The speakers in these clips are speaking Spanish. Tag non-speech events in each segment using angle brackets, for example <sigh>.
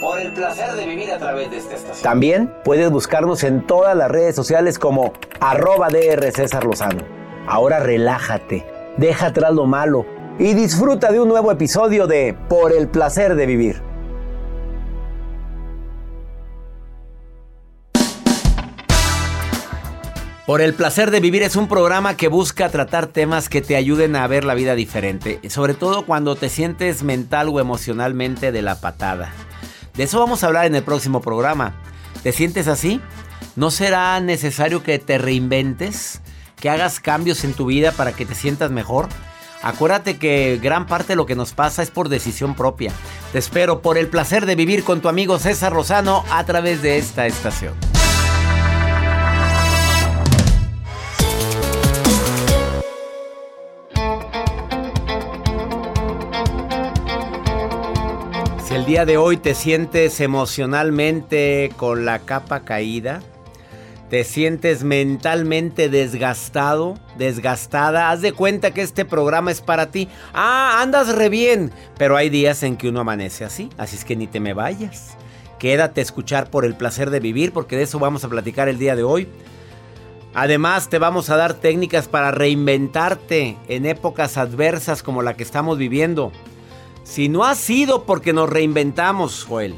Por el placer de vivir a través de esta estación. También puedes buscarnos en todas las redes sociales como arroba DR César Lozano. Ahora relájate, deja atrás lo malo y disfruta de un nuevo episodio de Por el placer de vivir. Por el placer de vivir es un programa que busca tratar temas que te ayuden a ver la vida diferente, sobre todo cuando te sientes mental o emocionalmente de la patada. De eso vamos a hablar en el próximo programa. ¿Te sientes así? ¿No será necesario que te reinventes? ¿Que hagas cambios en tu vida para que te sientas mejor? Acuérdate que gran parte de lo que nos pasa es por decisión propia. Te espero por el placer de vivir con tu amigo César Rosano a través de esta estación. Si el día de hoy te sientes emocionalmente con la capa caída, te sientes mentalmente desgastado, desgastada, haz de cuenta que este programa es para ti. Ah, andas re bien, pero hay días en que uno amanece así, así es que ni te me vayas. Quédate a escuchar por el placer de vivir, porque de eso vamos a platicar el día de hoy. Además, te vamos a dar técnicas para reinventarte en épocas adversas como la que estamos viviendo. Si no ha sido porque nos reinventamos, Joel,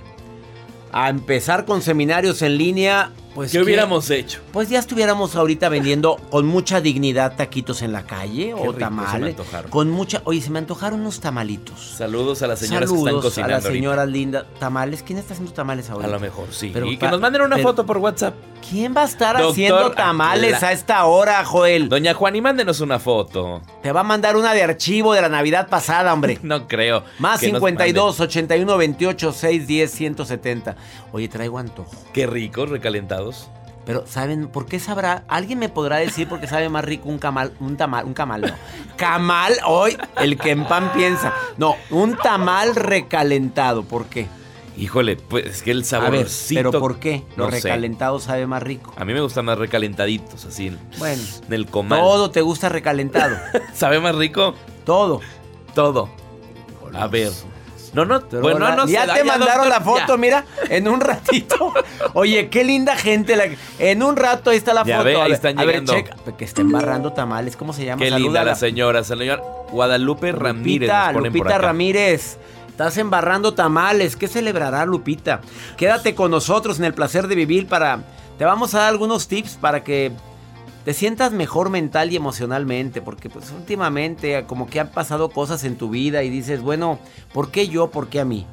a empezar con seminarios en línea, pues ¿Qué hubiéramos hecho? Pues ya estuviéramos ahorita vendiendo con mucha dignidad taquitos en la calle Qué o rico se me tamales. antojaron. Con mucha, oye, se me antojaron unos tamalitos. Saludos a las señoras que están Saludos cocinando a las señoras lindas. Tamales, ¿quién está haciendo tamales ahora? A lo mejor, sí. Pero y que nos manden una pero- foto por WhatsApp. ¿Quién va a estar Doctor, haciendo tamales la- a esta hora, Joel? Doña Juan, y mándenos una foto. Te va a mandar una de archivo de la Navidad pasada, hombre. <laughs> No creo. Más que nos 52 81 28 610 170. Oye, traigo antojo. Qué ricos, recalentados. Pero, ¿saben por qué sabrá? ¿Alguien me podrá decir por qué sabe más rico un camal, un tamal, un camal, no? Camal, hoy, el que en pan piensa. No, un tamal recalentado, ¿por qué? Híjole, pues es que el A ver, saborcito. pero ¿por qué? Lo no sé. recalentado sabe más rico. A mí me gustan más recalentaditos, así. en- Bueno, En el comal. todo te gusta recalentado. <laughs> ¿Sabe más rico? Todo. Todo. A ver. No, no, Pero bueno, no ya te mandaron doctor, la foto, ya. mira, en un ratito. <laughs> Oye, qué linda gente. la- en un rato ahí está la Ya foto. ve, ahí están a ver, llegando. que está embarrando tamales. ¿Cómo se llama? Qué linda la señora, señora Guadalupe Ramírez. Lupita, Lupita. Ramírez. Estás embarrando tamales. ¿Qué celebrará, Lupita? Quédate con nosotros en el placer de vivir para. Te vamos a dar algunos tips para que te sientas mejor mental y emocionalmente. Porque, pues, últimamente, como que han pasado cosas en tu vida y dices, bueno, ¿por qué yo? ¿Por qué a mí?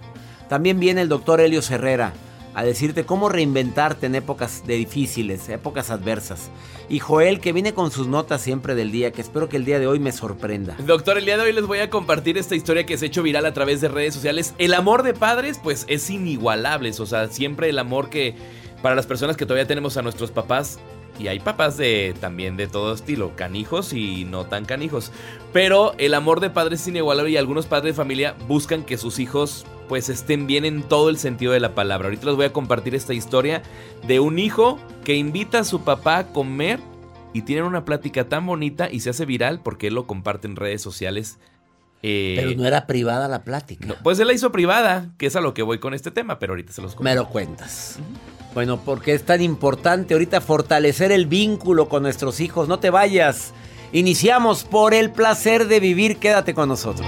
También viene el doctor Helio Herrera a decirte cómo reinventarte en épocas de difíciles, épocas adversas. Y Joel, que viene con sus notas siempre del día, que espero que el día de hoy me sorprenda. Doctor, el día de hoy les voy a compartir esta historia que se ha hecho viral a través de redes sociales. El amor de padres, pues es inigualable. O sea, siempre el amor que para las personas que todavía tenemos a nuestros papás. Y hay papás de también de todo estilo, canijos y no tan canijos. Pero el amor de padres es inigualable y algunos padres de familia buscan que sus hijos pues estén bien en todo el sentido de la palabra. Ahorita les voy a compartir esta historia de un hijo que invita a su papá a comer y tienen una plática tan bonita y se hace viral porque él lo comparte en redes sociales. Eh, pero no era privada la plática. pues él la hizo privada, que es a lo que voy con este tema, pero ahorita se los cuento. Me lo cuentas. Bueno, porque es tan importante ahorita fortalecer el vínculo con nuestros hijos. No te vayas. Iniciamos por el placer de vivir. Quédate con nosotros.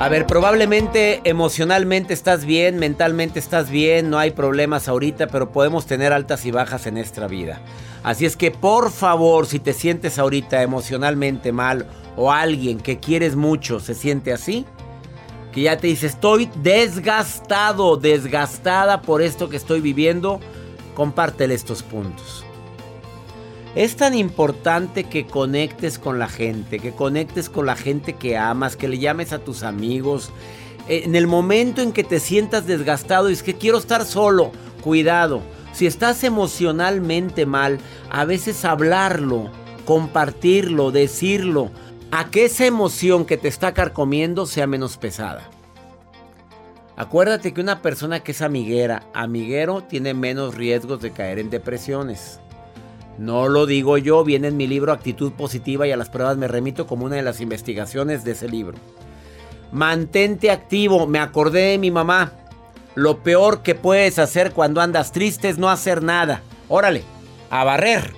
A ver, probablemente emocionalmente estás bien, mentalmente estás bien, no hay problemas ahorita, pero podemos tener altas y bajas en nuestra vida. Así es que por favor, si te sientes ahorita emocionalmente mal o alguien que quieres mucho se siente así, que ya te dice estoy desgastado, desgastada por esto que estoy viviendo, compártele estos puntos. Es tan importante que conectes con la gente, que conectes con la gente que amas, que le llames a tus amigos. En el momento en que te sientas desgastado y es que quiero estar solo, cuidado. Si estás emocionalmente mal, a veces hablarlo, compartirlo, decirlo, a que esa emoción que te está carcomiendo sea menos pesada. Acuérdate que una persona que es amiguera, amiguero, tiene menos riesgos de caer en depresiones. No lo digo yo, viene en mi libro Actitud Positiva y a las pruebas me remito como una de las investigaciones de ese libro. Mantente activo, me acordé de mi mamá. Lo peor que puedes hacer cuando andas triste es no hacer nada. Órale, a barrer,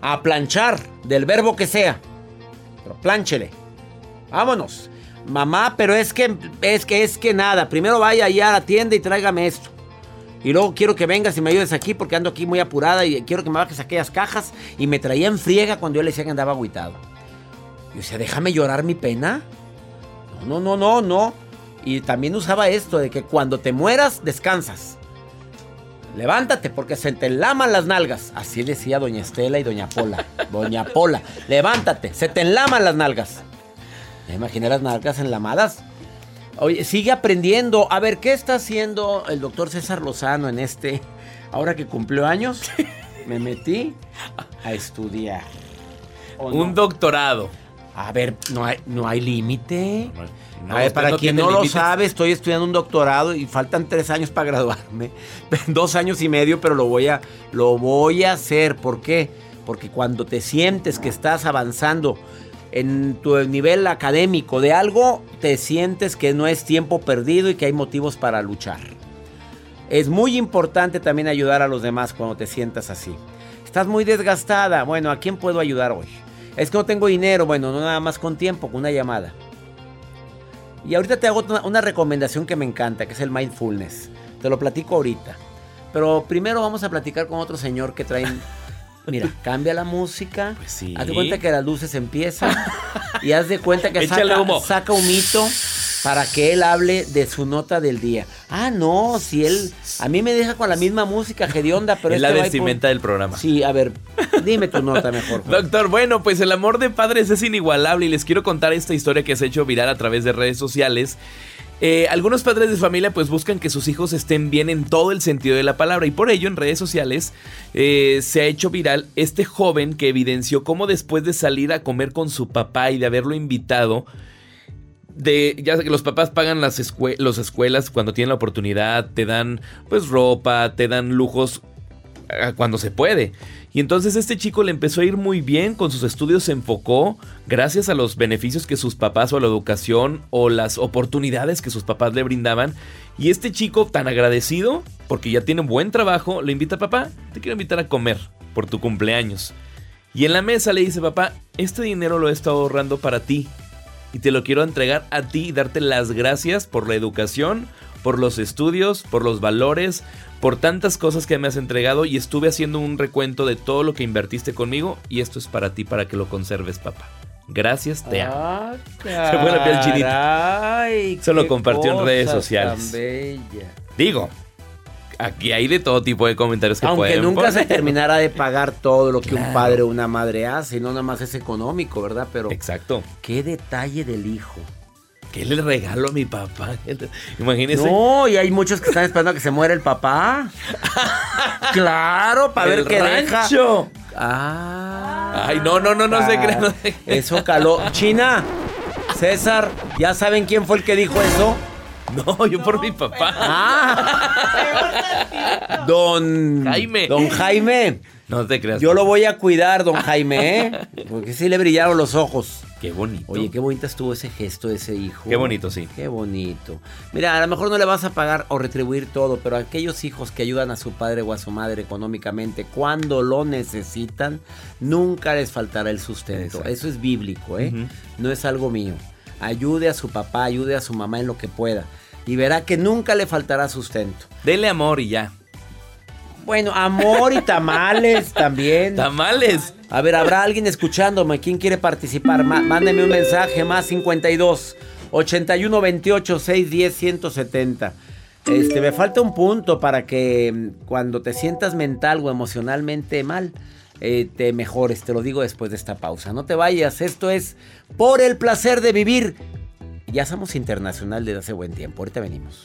a planchar, del verbo que sea. Pero plánchele. Vámonos. Mamá, pero es que es que es que nada. Primero vaya allá a la tienda y tráigame esto. Y luego quiero que vengas y me ayudes aquí porque ando aquí muy apurada y quiero que me bajes aquellas cajas. Y me traía en friega cuando yo le decía que andaba agüitado. Y decía, déjame llorar mi pena. No, no, no, no, no. Y también usaba esto de que cuando te mueras, descansas. Levántate porque se te enlaman las nalgas. Así decía doña Estela y doña Pola. <laughs> Doña Pola, levántate, se te enlaman las nalgas. ¿Me imaginé las nalgas enlamadas? Oye, sigue aprendiendo. A ver, ¿qué está haciendo el doctor César Lozano en este? Ahora que cumplió años, <laughs> me metí a estudiar. Un doctorado. A ver, no hay, no hay límite. a ver, para quien no lo sabe, estoy estudiando un doctorado y faltan tres años para graduarme. <laughs> Dos años y medio, pero lo voy a, lo voy a hacer. ¿Por qué? Porque cuando te sientes que estás avanzando en tu nivel académico de algo, te sientes que no es tiempo perdido y que hay motivos para luchar. Es muy importante también ayudar a los demás cuando te sientas así. Estás muy desgastada. Bueno, ¿a quién puedo ayudar hoy? Es que no tengo dinero. Bueno, no nada más con tiempo, con una llamada. Y ahorita te hago una recomendación que me encanta, que es el mindfulness. Te lo platico ahorita. Pero primero vamos a platicar con otro señor que trae Mira, cambia la música. Pues sí. Haz de cuenta que las luces empiezan. <laughs> y haz de cuenta que saca, saca un mito para que él hable de su nota del día. Ah, no, si él. A mí me deja con la misma música hedionda, pero <laughs> es la vestimenta del programa. Sí, a ver, Dime tu nota mejor. Doctor, bueno, pues el amor de padres es inigualable y les quiero contar esta historia que se ha hecho viral a través de redes sociales. Eh, algunos padres de familia pues buscan que sus hijos estén bien en todo el sentido de la palabra y por ello en redes sociales eh, se ha hecho viral este joven que evidenció cómo después de salir a comer con su papá y de haberlo invitado, de ya que los papás pagan las, escuelas cuando tienen la oportunidad, te dan pues ropa, te dan lujos ah, cuando se puede. Y entonces este chico le empezó a ir muy bien, con sus estudios se enfocó, gracias a los beneficios que sus papás o la educación o las oportunidades que sus papás le brindaban. Y este chico tan agradecido, porque ya tiene un buen trabajo, le invita a papá, te quiero invitar a comer por tu cumpleaños. Y en la mesa le dice, papá, este dinero lo he estado ahorrando para ti. Y te lo quiero entregar a ti y darte las gracias por la educación, por los estudios, por los valores, por tantas cosas que me has entregado y estuve haciendo un recuento de todo lo que invertiste conmigo y esto es para ti, para que lo conserves, papá. Gracias, te amo. Ah, <laughs> Se fue la piel chinita. Se lo compartió en redes sociales. Digo, aquí hay de todo tipo de comentarios que Aunque nunca se terminara de pagar todo lo que un padre o una madre hace, no nada más es económico, ¿verdad? Pero Exacto. Qué detalle del hijo. ¿Qué le regalo a mi papá? <laughs> Imagínese. No, y hay muchos que están esperando a que se muera el papá. <laughs> claro, para ver qué deja. Ah. Ay, no, no, no, no se cree. Eso caló. China, César, ¿ya saben quién fue el que dijo eso? No, yo por mi papá. Ah. don Jaime. Don Jaime. No te creas. Yo lo voy a cuidar, don Jaime, ¿eh? <laughs> Porque sí le brillaron los ojos. Qué bonito. Oye, qué bonita estuvo ese gesto de ese hijo. Qué bonito, sí. Qué bonito. Mira, a lo mejor no le vas a pagar o retribuir todo, pero aquellos hijos que ayudan a su padre o a su madre económicamente cuando lo necesitan, nunca les faltará el sustento. Eso es bíblico, ¿eh? No es algo mío. Ayude a su papá, ayude a su mamá en lo que pueda. Y verá que nunca le faltará sustento. Dele amor y ya. Bueno, amor y tamales también. Tamales. A ver, ¿habrá alguien escuchándome? ¿Quién quiere participar? mándeme un mensaje más 52 81 28 610 170. Este, me falta un punto para que mm, cuando te sientas mental o emocionalmente mal, eh, te mejores. Te lo digo después de esta pausa. No te vayas. Esto es por el placer de vivir. Ya somos internacional desde hace buen tiempo. Ahorita venimos.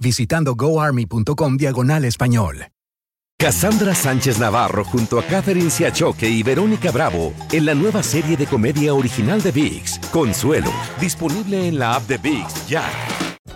visitando goarmy.com diagonal español. Cassandra Sánchez Navarro junto a Catherine Siachoque y Verónica Bravo en la nueva serie de comedia original de VIX, Consuelo, disponible en la app de VIX ya.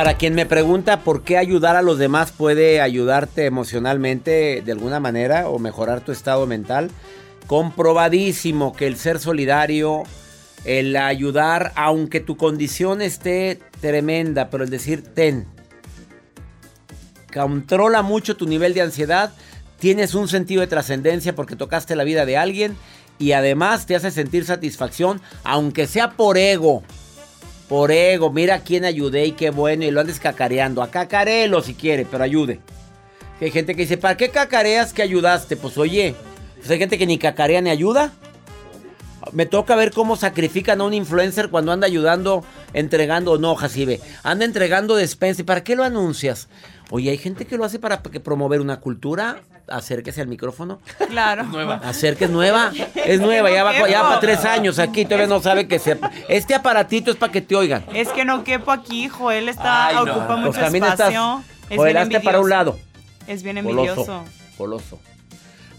Para quien me pregunta por qué ayudar a los demás puede ayudarte emocionalmente de alguna manera o mejorar tu estado mental, comprobadísimo que el ser solidario, el ayudar, aunque tu condición esté tremenda, pero el decir ten controla mucho tu nivel de ansiedad, tienes un sentido de trascendencia porque tocaste la vida de alguien y además te hace sentir satisfacción, aunque sea por ego. Por ego, mira quién ayudé y qué bueno, y lo andes cacareando. A cacarelo si quiere, pero ayude. Hay gente que dice, ¿para qué cacareas que ayudaste? Pues oye, pues hay gente que ni cacarea ni ayuda. Me toca ver cómo sacrifican a un influencer cuando anda ayudando, entregando, no, Jacibe, anda entregando despensa. ¿Y para qué lo anuncias? Oye, hay gente que lo hace para promover una cultura. Acérquese al micrófono. Claro. Nueva. Acérquese, es nueva. Es nueva, ya va, ya para tres años aquí, todavía no sabe que sepa. Este aparatito es para que te oigan. Es que no quepo aquí, Joel está, Ay, no. ocupa Pues mucho espacio. estás. es Joder, bien hazte para un lado. Es bien envidioso. Goloso. Goloso.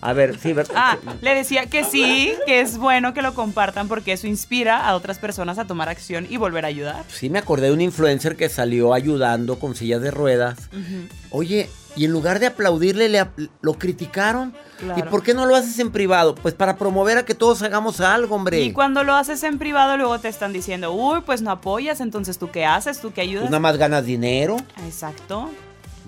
A ver, sí, ¿verdad? Ah, le decía que sí, que es bueno que lo compartan porque eso inspira a otras personas a tomar acción y volver a ayudar. Sí, me acordé de un influencer que salió ayudando con sillas de ruedas. Oye, y en lugar de aplaudirle, le lo criticaron. Claro. ¿Y por qué no lo haces en privado? Pues para promover a que todos hagamos algo, hombre. Y cuando lo haces en privado, luego te están diciendo, uy, pues no apoyas, entonces tú qué haces, tú qué Tú ayudas. nada más ganas dinero. Exacto.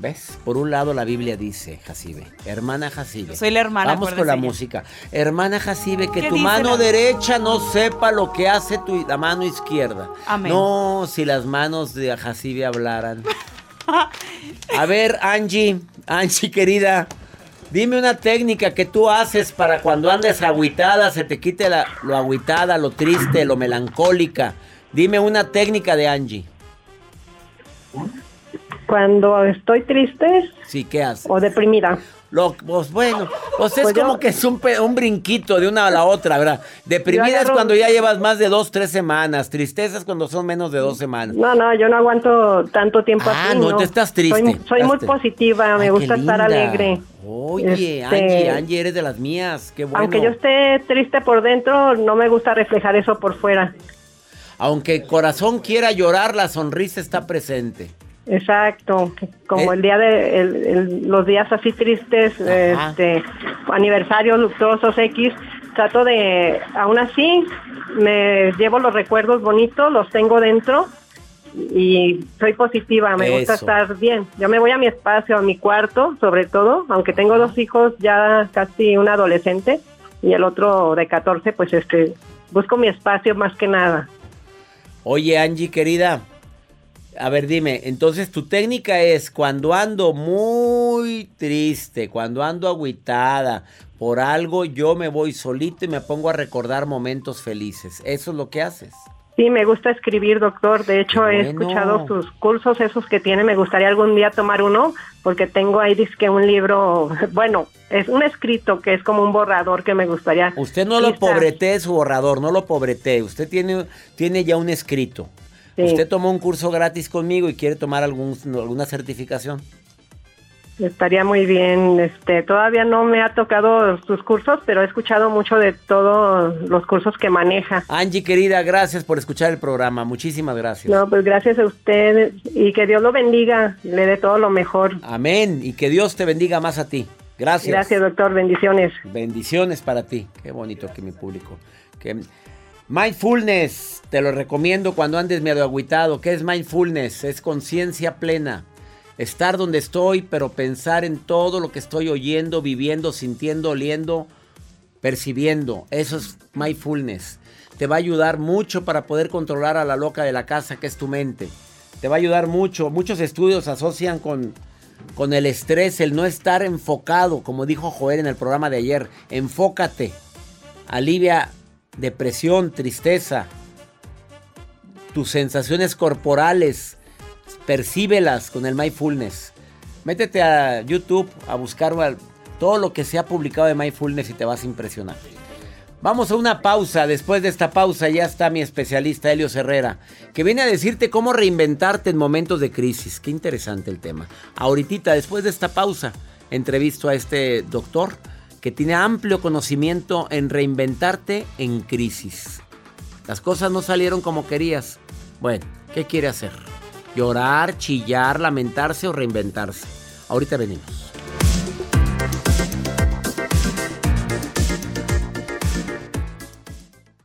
¿Ves? Por un lado la Biblia dice, Jacibe, hermana Jacibe. Soy la hermana, Vamos con la música. Hermana Jacibe, que ¿Qué tu mano la- derecha no sepa lo que hace tu, la mano izquierda. Amén. No, si las manos de Jacibe hablaran. <laughs> A ver, Angie, Angie querida, dime una técnica que tú haces para cuando andes agüitada, se te quite la- lo agüitada, lo triste, lo melancólica. Dime una técnica de Angie. Cuando estoy triste Sí, ¿qué haces? o deprimida. Lo, pues bueno, pues es Pues yo- como que es un, pe- un brinquito de una a la otra, ¿verdad? Deprimida es cuando ya llevas más de dos, tres semanas. Tristeza es cuando son menos de dos semanas. No, no, yo no aguanto tanto tiempo Ah, así. no, te estás triste. Soy, soy Estás muy positiva, me Ay, gusta estar alegre. Oye, Este, Angie, Angie, eres de las mías. Qué bueno. Aunque yo esté triste por dentro, no me gusta reflejar eso por fuera. Aunque el corazón quiera llorar, la sonrisa está presente. Exacto, como Eh. el día de el- el- los días así tristes, Ajá. este, aniversarios luctuosos X, trato de, aún así, me llevo los recuerdos bonitos, los tengo dentro y soy positiva, me gusta estar bien. Yo me voy a mi espacio, a mi cuarto, sobre todo, aunque tengo dos hijos, ya casi un adolescente y el otro de 14, pues este, busco mi espacio más que nada. Oye, Angie, querida. A ver, dime, entonces tu técnica es cuando ando muy triste, cuando ando agüitada por algo, yo me voy solito y me pongo a recordar momentos felices. ¿Eso es lo que haces? Sí, me gusta escribir, doctor. De hecho, he escuchado sus cursos, esos que tiene. Me gustaría algún día tomar uno, porque tengo ahí que un libro, <laughs> bueno, es un escrito que es como un borrador que me gustaría. Usted no lo pobretee su borrador, no lo pobretee. Usted tiene, tiene ya un escrito. Sí. Usted tomó un curso gratis conmigo y quiere tomar algún, alguna certificación. Estaría muy bien. Este, todavía no me ha tocado sus cursos, pero he escuchado mucho de todos los cursos que maneja. Angie, querida, gracias por escuchar el programa. Muchísimas gracias. No, pues gracias a usted y que Dios lo bendiga, le dé todo lo mejor. Amén. Y que Dios te bendiga más a ti. Gracias. Gracias, doctor. Bendiciones. Bendiciones para ti. Qué bonito que mi público. Que... Mindfulness, te lo recomiendo cuando andes medio agüitado. ¿Qué es mindfulness? Es conciencia plena. Estar donde estoy, pero pensar en todo lo que estoy oyendo, viviendo, sintiendo, oliendo, percibiendo. Eso es mindfulness. Te va a ayudar mucho para poder controlar a la loca de la casa, que es tu mente. Te va a ayudar mucho. Muchos estudios asocian con, con el estrés, el no estar enfocado, como dijo Joel en el programa de ayer. Enfócate. Alivia depresión, tristeza. Tus sensaciones corporales, percíbelas con el mindfulness. Métete a YouTube a buscar todo lo que se ha publicado de mindfulness y te vas a impresionar. Vamos a una pausa. Después de esta pausa ya está mi especialista Helio Herrera, que viene a decirte cómo reinventarte en momentos de crisis. Qué interesante el tema. Ahorita, después de esta pausa, entrevisto a este doctor que tiene amplio conocimiento en reinventarte en crisis. Las cosas no salieron como querías. Bueno, ¿qué quiere hacer? ¿Llorar, chillar, lamentarse o reinventarse? Ahorita venimos.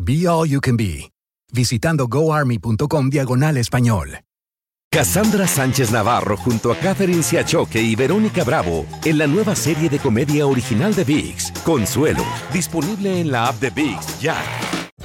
Be All You Can Be, visitando goarmy.com diagonal español. Cassandra Sánchez Navarro junto a Catherine Siachoque y Verónica Bravo en la nueva serie de comedia original de VIX, Consuelo, disponible en la app de VIX ya.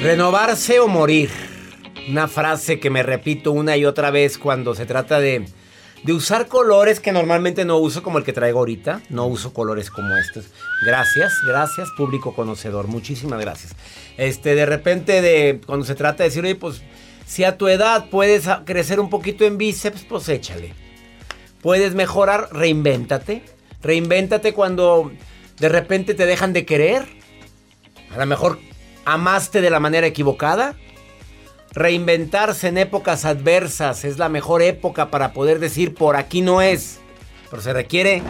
Renovarse o morir. Una frase que me repito una y otra vez cuando se trata de, de usar colores que normalmente no uso como el que traigo ahorita. No uso colores como estos. Gracias, gracias, público conocedor. Muchísimas gracias. Este, de repente, de cuando se trata de decir, oye, pues si a tu edad puedes crecer un poquito en bíceps, pues échale. Puedes mejorar, reinvéntate. Reinvéntate cuando de repente te dejan de querer. A lo mejor amaste de la manera equivocada. Reinventarse en épocas adversas es la mejor época para poder decir por aquí no es. Pero se requiere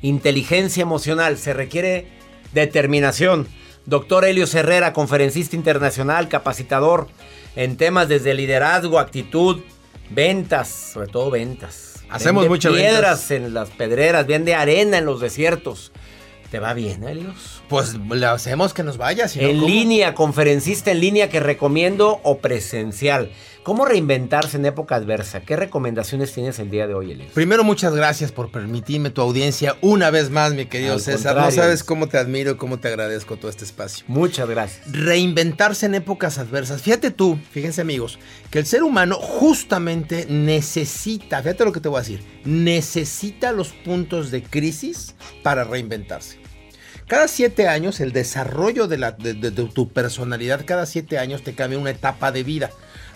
inteligencia emocional, se requiere determinación. Doctor Helio Herrera, conferencista internacional, capacitador en temas desde liderazgo, actitud, ventas, sobre todo ventas. Hacemos Vende muchas piedras en las pedreras, vende arena en los desiertos. ¿Te va bien, Helios? Pues le hacemos que nos vaya. Si no, en ¿cómo? línea, conferencista en línea que recomiendo o presencial. ¿Cómo reinventarse en época adversa? ¿Qué recomendaciones tienes el día de hoy, Helios? Primero, muchas gracias por permitirme tu audiencia una vez más, mi querido Al César. No sabes cómo te admiro, cómo te agradezco todo este espacio. Muchas gracias. Reinventarse en épocas adversas. Fíjate tú, fíjense amigos, que el ser humano justamente necesita, fíjate lo que te voy a decir, necesita los puntos de crisis para reinventarse. Cada siete años, el desarrollo de, tu personalidad, cada siete años te cambia una etapa de vida.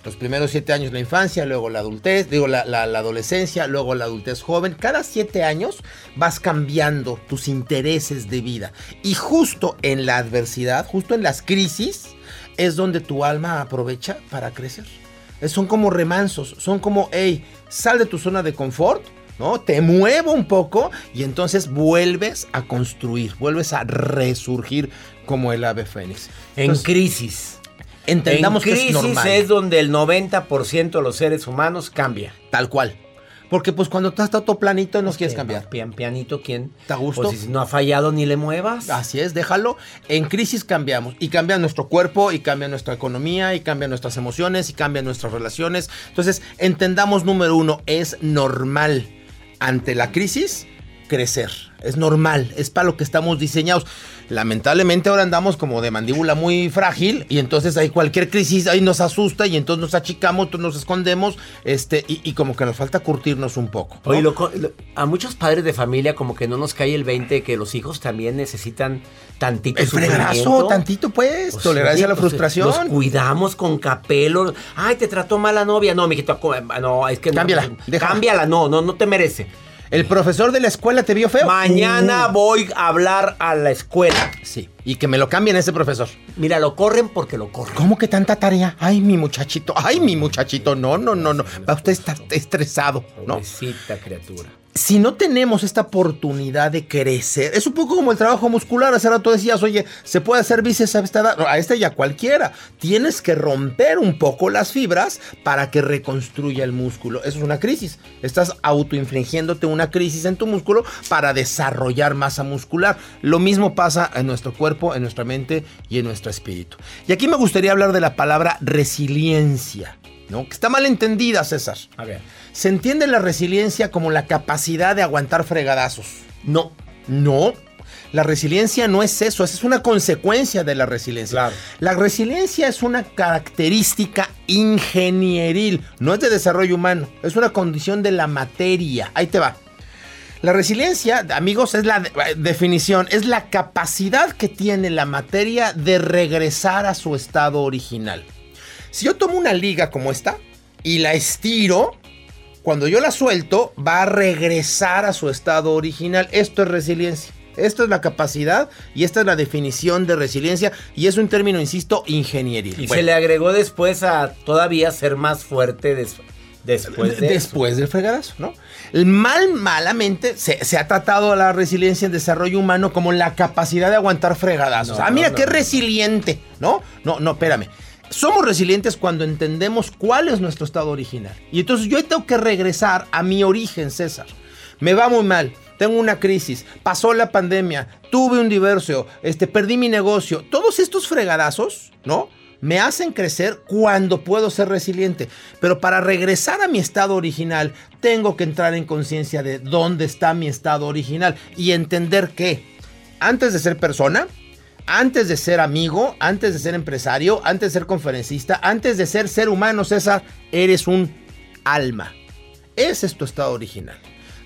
Los primeros siete años la infancia, luego la adultez, digo la, adolescencia, luego la adultez joven. Cada siete años vas cambiando tus intereses de vida. Y justo en la adversidad, justo en las crisis, es donde tu alma aprovecha para crecer. Son como remansos, son como, hey, sal de tu zona de confort, ¿no? Te muevo un poco y entonces vuelves a construir, vuelves a resurgir como el ave fénix. En crisis. Entendamos en que es crisis normal. es donde el 90% de los seres humanos cambia. Tal cual. Porque pues cuando estás todo planito no quieres Que cambiar. Pian, pianito, ¿quién? ¿Te a gusto? Pues si no ha fallado ni le muevas. Así es, déjalo. En crisis cambiamos y cambia nuestro cuerpo y cambia nuestra economía y cambia nuestras emociones y cambia nuestras relaciones. Entonces, entendamos número uno, es normal ante la crisis crecer. Es normal, es para lo que estamos diseñados. Lamentablemente ahora andamos como de mandíbula muy frágil y entonces hay cualquier crisis ahí nos asusta y entonces nos achicamos, nos escondemos este, y, y como que nos falta curtirnos un poco. ¿no? Oye, lo co- lo- a muchos padres de familia como que no nos cae el 20 que los hijos también necesitan tantito El tantito pues, Pues, tolerancia a la pues, frustración. Cuidamos con capelo. Ay, te trató mal la novia. No, mijito, no, es que no. Cámbiala, déjala. Cámbiala, no, no, no te merece. ¿El profesor de la escuela te vio feo? Mañana Uh, voy a hablar a la escuela. Sí, y que me lo cambien ese profesor. Mira, lo corren porque lo corren. ¿Cómo que tanta tarea? Ay, mi muchachito, ay, mi muchachito. No, no, no, no. Va usted estar estresado, ¿no? Pobrecita criatura. Si no tenemos esta oportunidad de crecer, es un poco como el trabajo muscular. Hace rato decías, oye, se puede hacer bíceps a esta edad, a esta ya cualquiera. Tienes que romper un poco las fibras para que reconstruya el músculo. Eso es una crisis. Estás autoinfligiéndote una crisis en tu músculo para desarrollar masa muscular. Lo mismo pasa en nuestro cuerpo, en nuestra mente y en nuestro espíritu. Y aquí me gustaría hablar de la palabra resiliencia. ¿No? Que está mal entendida, César. A ver. Se entiende la resiliencia como la capacidad de aguantar fregadazos. No, no. La resiliencia no es eso, es una consecuencia de la resiliencia. La resiliencia es una característica ingenieril, no es de desarrollo humano, es una condición de la materia. Ahí te va. La resiliencia, amigos, es la de- definición, es la capacidad que tiene la materia de regresar a su estado original. Si yo tomo una liga como esta y la estiro, cuando yo la suelto, va a regresar a su estado original. Esto es resiliencia. Esto es la capacidad y esta es la definición de resiliencia y es un término, insisto, ingenieril. Y Bueno, se le agregó después a todavía ser más fuerte des- después de eso. después del fregadazo, ¿no? Mal, malamente, se, se ha tratado a la resiliencia en desarrollo humano como la capacidad de aguantar fregadazos. No, ah, mira no, qué no. resiliente, ¿no? No, no, espérame. Somos resilientes cuando entendemos cuál es nuestro estado original. Y entonces yo tengo que regresar a mi origen, César. Me va muy mal, tengo una crisis, pasó la pandemia, tuve un divorcio, este, perdí mi negocio. Todos estos fregadazos, ¿no? Me hacen crecer cuando puedo ser resiliente. Pero para regresar a mi estado original, tengo que entrar en conciencia de dónde está mi estado original y entender que antes de ser persona, antes de ser amigo, antes de ser empresario, antes de ser conferencista, antes de ser ser humano, César, eres un alma. Ese es tu estado original.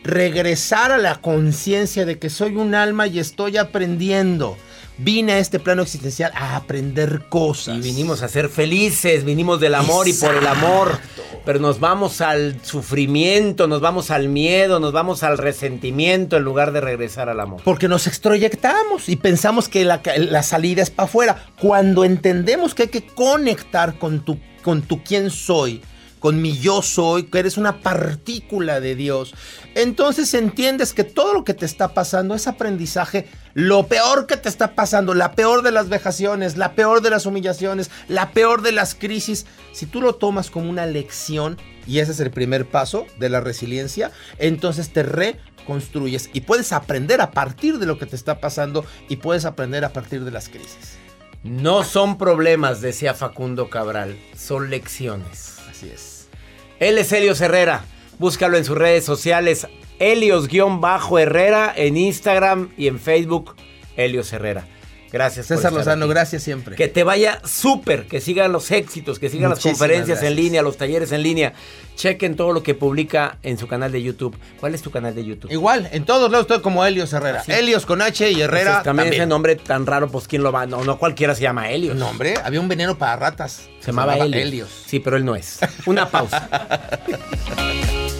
Regresar a la conciencia de que soy un alma y estoy aprendiendo. Vine a este plano existencial a aprender cosas. Y vinimos a ser felices, vinimos del amor y por el amor. Pero nos vamos al sufrimiento, nos vamos al miedo, nos vamos al resentimiento en lugar de regresar al amor. Porque nos extroyectamos y pensamos que la, la salida es para afuera. Cuando entendemos que hay que conectar con tu, con tu quién soy, con mi yo soy, que eres una partícula de Dios, entonces entiendes que todo lo que te está pasando es aprendizaje. Lo peor que te está pasando, la peor de las vejaciones, la peor de las humillaciones, la peor de las crisis, si tú lo tomas como una lección, y ese es el primer paso de la resiliencia, entonces te reconstruyes y puedes aprender a partir de lo que te está pasando y puedes aprender a partir de las crisis. No son problemas, decía Facundo Cabral, son lecciones. Así es. Él es Helios Herrera. Búscalo en sus redes sociales. Helios-Herrera en Instagram y en Facebook. Helios Herrera. Gracias. César Lozano, aquí. gracias siempre. Que te vaya súper, que sigan los éxitos, que sigan las conferencias en línea, los talleres en línea. Chequen todo lo que publica en su canal de YouTube. ¿Cuál es tu canal de YouTube? Igual, en todos lados estoy como Helios Herrera. Así. Helios con H y Herrera Entonces, también, también. ese nombre tan raro, pues quién lo va. No, no cualquiera se llama Helios. No, hombre, había un veneno para ratas. Se llamaba Helios. Sí, pero él no es. Una pausa. <laughs>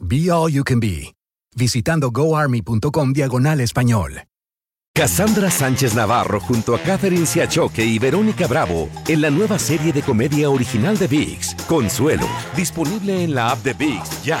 Be All You Can Be, visitando goarmy.com diagonal español. Cassandra Sánchez Navarro junto a Catherine Siachoque y Verónica Bravo en la nueva serie de comedia original de VIX, Consuelo, disponible en la app de VIX ya.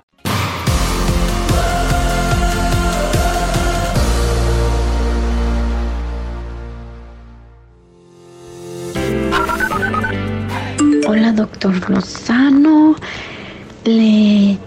Hola, doctor Lozano. Le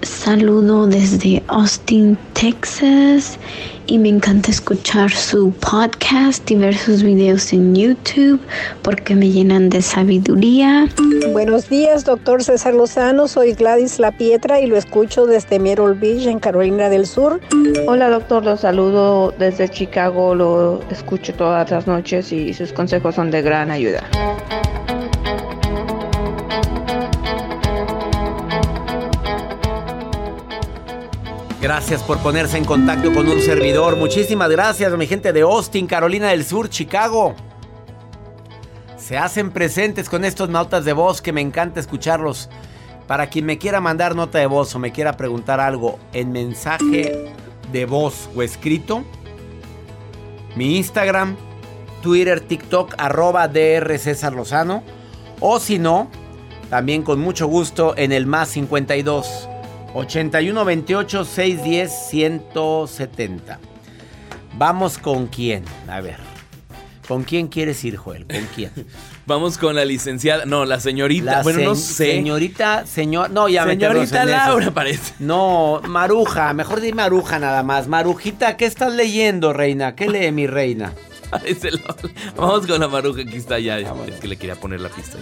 saludo desde Austin, Texas. Y me encanta escuchar su podcast y ver sus videos en YouTube porque me llenan de sabiduría. Buenos días, doctor César Lozano. Soy Gladys La Pietra y lo escucho desde Merrill Beach, en Carolina del Sur. Hola, doctor. Lo saludo desde Chicago. Lo escucho todas las noches y sus consejos son de gran ayuda. Gracias por ponerse en contacto con un servidor. Muchísimas gracias, mi gente de Austin, Carolina del Sur, Chicago. Se hacen presentes con estos notas de voz que me encanta escucharlos. Para quien me quiera mandar nota de voz o me quiera preguntar algo en mensaje de voz o escrito, mi Instagram, Twitter, TikTok, arroba DR César Lozano. O si no, también con mucho gusto en el más 52 81 28 610 170. Vamos con quién. A ver. ¿Con quién quieres ir, Joel? ¿Con quién? <laughs> Vamos con la licenciada. No, la señorita. La bueno, no sé. Señorita, señor. No, ya Señorita meternos en eso. Laura, parece. No, Maruja. Mejor di Maruja nada más. Marujita, ¿qué estás leyendo, reina? ¿Qué lee mi reina? <laughs> Vamos con la maruja. Aquí está ya. Es que le quería poner la pista.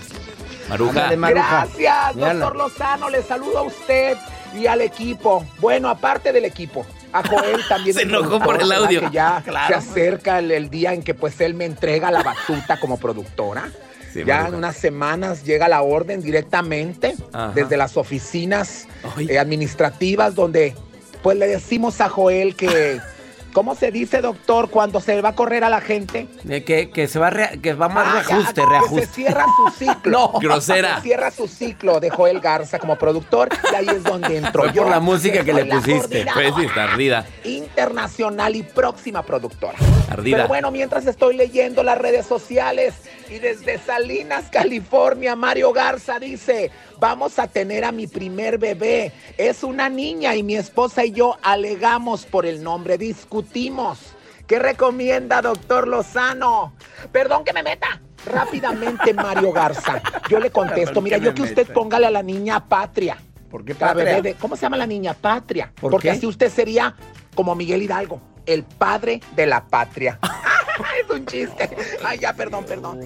Maruja. Ándale, Maruja. Gracias, Mírala. doctor Lozano. Le saludo a usted y al equipo. Bueno, aparte del equipo, a Joel <laughs> también. Se enojó por el audio. Que ya Claro. se acerca el, el día en que pues él me entrega la batuta como productora. Sí, ya en unas semanas llega la orden directamente Ajá. desde las oficinas eh, administrativas donde pues le decimos a Joel que... <laughs> ¿Cómo se dice, doctor, cuando se va a correr a la gente? Eh, Que, que se va a rea- que va más Ah, ya, reajuste, que reajuste. <laughs> se cierra su ciclo. No, grosera. Se cierra su ciclo de Joel Garza como productor y ahí es donde entro Fue yo. por la música que le pusiste. Pues sí, está ardida. Internacional y próxima productora. Ardida. Pero bueno, mientras estoy leyendo las redes sociales y desde Salinas, California, Mario Garza dice, vamos a tener a mi primer bebé. Es una niña y mi esposa y yo alegamos por el nombre, discutimos. ¿Qué recomienda, doctor Lozano? Perdón que me meta. Rápidamente, Mario Garza. Yo le contesto, mira, yo que usted póngale a la niña Patria. ¿Por qué La Patria? bebé de- ¿Cómo se llama la niña? Patria. ¿Por Porque qué? así usted sería como Miguel Hidalgo, el padre de la patria. <laughs> es un chiste. Ay, ya, perdón, perdón.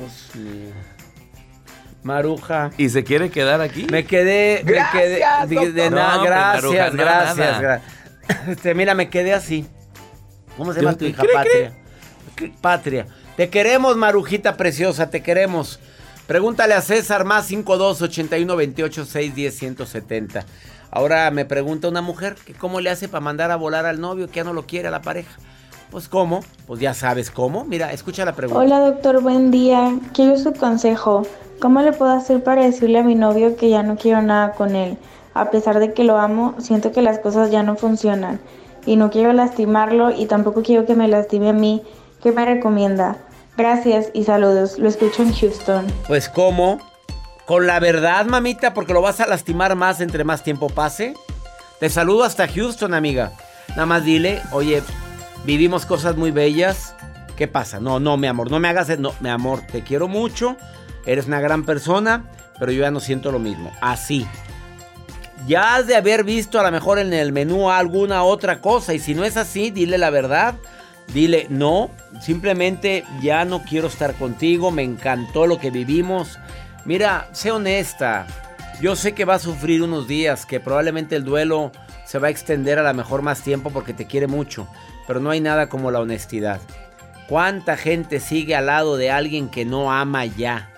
Maruja. ¿Y se quiere quedar aquí? Me quedé. me Gracias, quedé- de, de nada, No, gracias, Maruja, no, gracias. nada. gra- Este, mira, me quedé así. ¿Cómo se Yo llama tu hija? ¿cree, Patria. Patria. Te queremos, Marujita preciosa, te queremos. Pregúntale a César más 52 81 28 610 170. Ahora me pregunta una mujer que cómo le hace para mandar a volar al novio que ya no lo quiere a la pareja. Pues cómo, pues ya sabes cómo. Mira, escucha la pregunta. Hola doctor, buen día. Quiero su consejo. ¿Cómo le puedo hacer para decirle a mi novio que ya no quiero nada con él? A pesar de que lo amo, siento que las cosas ya no funcionan. Y no quiero lastimarlo y tampoco quiero que me lastime a mí. ¿Qué me recomienda? Gracias y saludos. Lo escucho en Houston. Pues cómo, con la verdad, mamita, porque lo vas a lastimar más entre más tiempo pase. Te saludo hasta Houston, amiga. Nada más dile, oye, vivimos cosas muy bellas. ¿Qué pasa? No, no, mi amor, no me hagas... No, mi amor, te quiero mucho. Eres una gran persona, pero yo ya no siento lo mismo. Así. Ya has de haber visto a lo mejor en el menú alguna otra cosa. Y si no es así, dile la verdad. Dile, no, simplemente ya no quiero estar contigo. Me encantó lo que vivimos. Mira, sé honesta. Yo sé que va a sufrir unos días, que probablemente el duelo se va a extender a lo mejor más tiempo porque te quiere mucho. Pero no hay nada como la honestidad. ¿Cuánta gente sigue al lado de alguien que no ama ya?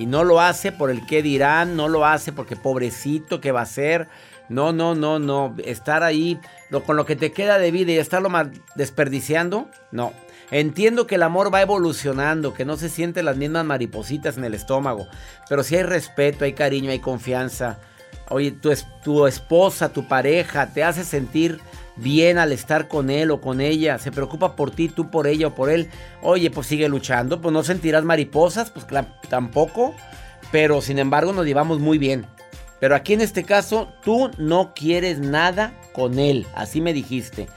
Y no lo hace por el qué dirán, no lo hace porque pobrecito que va a ser. No, no, no, no. Estar ahí con lo que te queda de vida y estarlo mal desperdiciando, no. Entiendo que el amor va evolucionando, que no se sienten las mismas maripositas en el estómago, pero si hay respeto, hay cariño, hay confianza. Oye, tu, tu esposa, tu pareja, te hace sentir bien al estar con él o con ella, se preocupa por ti, tú por ella o por él. Oye, pues sigue luchando, pues no sentirás mariposas, pues tampoco, pero sin embargo nos llevamos muy bien. Pero aquí en este caso, tú no quieres nada con él, así me dijiste.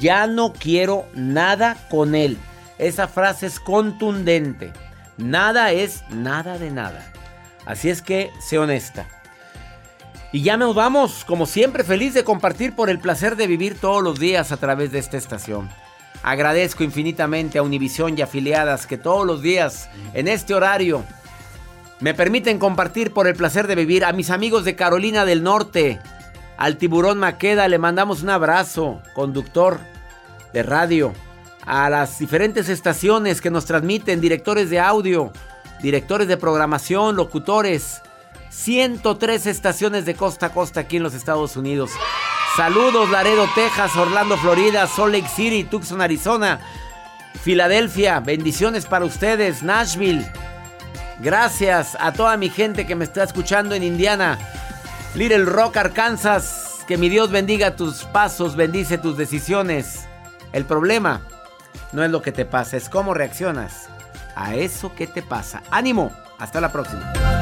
Ya no quiero nada con él. Esa frase es contundente. Nada es nada de nada. Así es que sé honesta. Y ya nos vamos, como siempre, feliz de compartir por el placer de vivir todos los días a través de esta estación. Agradezco infinitamente a Univisión y afiliadas que todos los días, en este horario, me permiten compartir por el placer de vivir a mis amigos de Carolina del Norte. Al tiburón Maqueda le mandamos un abrazo, conductor de radio. A las diferentes estaciones que nos transmiten, directores de audio, directores de programación, locutores. 103 estaciones de costa a costa aquí en los Estados Unidos. Saludos Laredo, Texas, Orlando, Florida, Salt Lake City, Tucson, Arizona, Filadelfia. Bendiciones para ustedes, Nashville. Gracias a toda mi gente que me está escuchando en Indiana. Little Rock, Arkansas. Que mi Dios bendiga tus pasos, bendice tus decisiones. El problema no es lo que te pasa, es cómo reaccionas a eso que te pasa. Ánimo, hasta la próxima.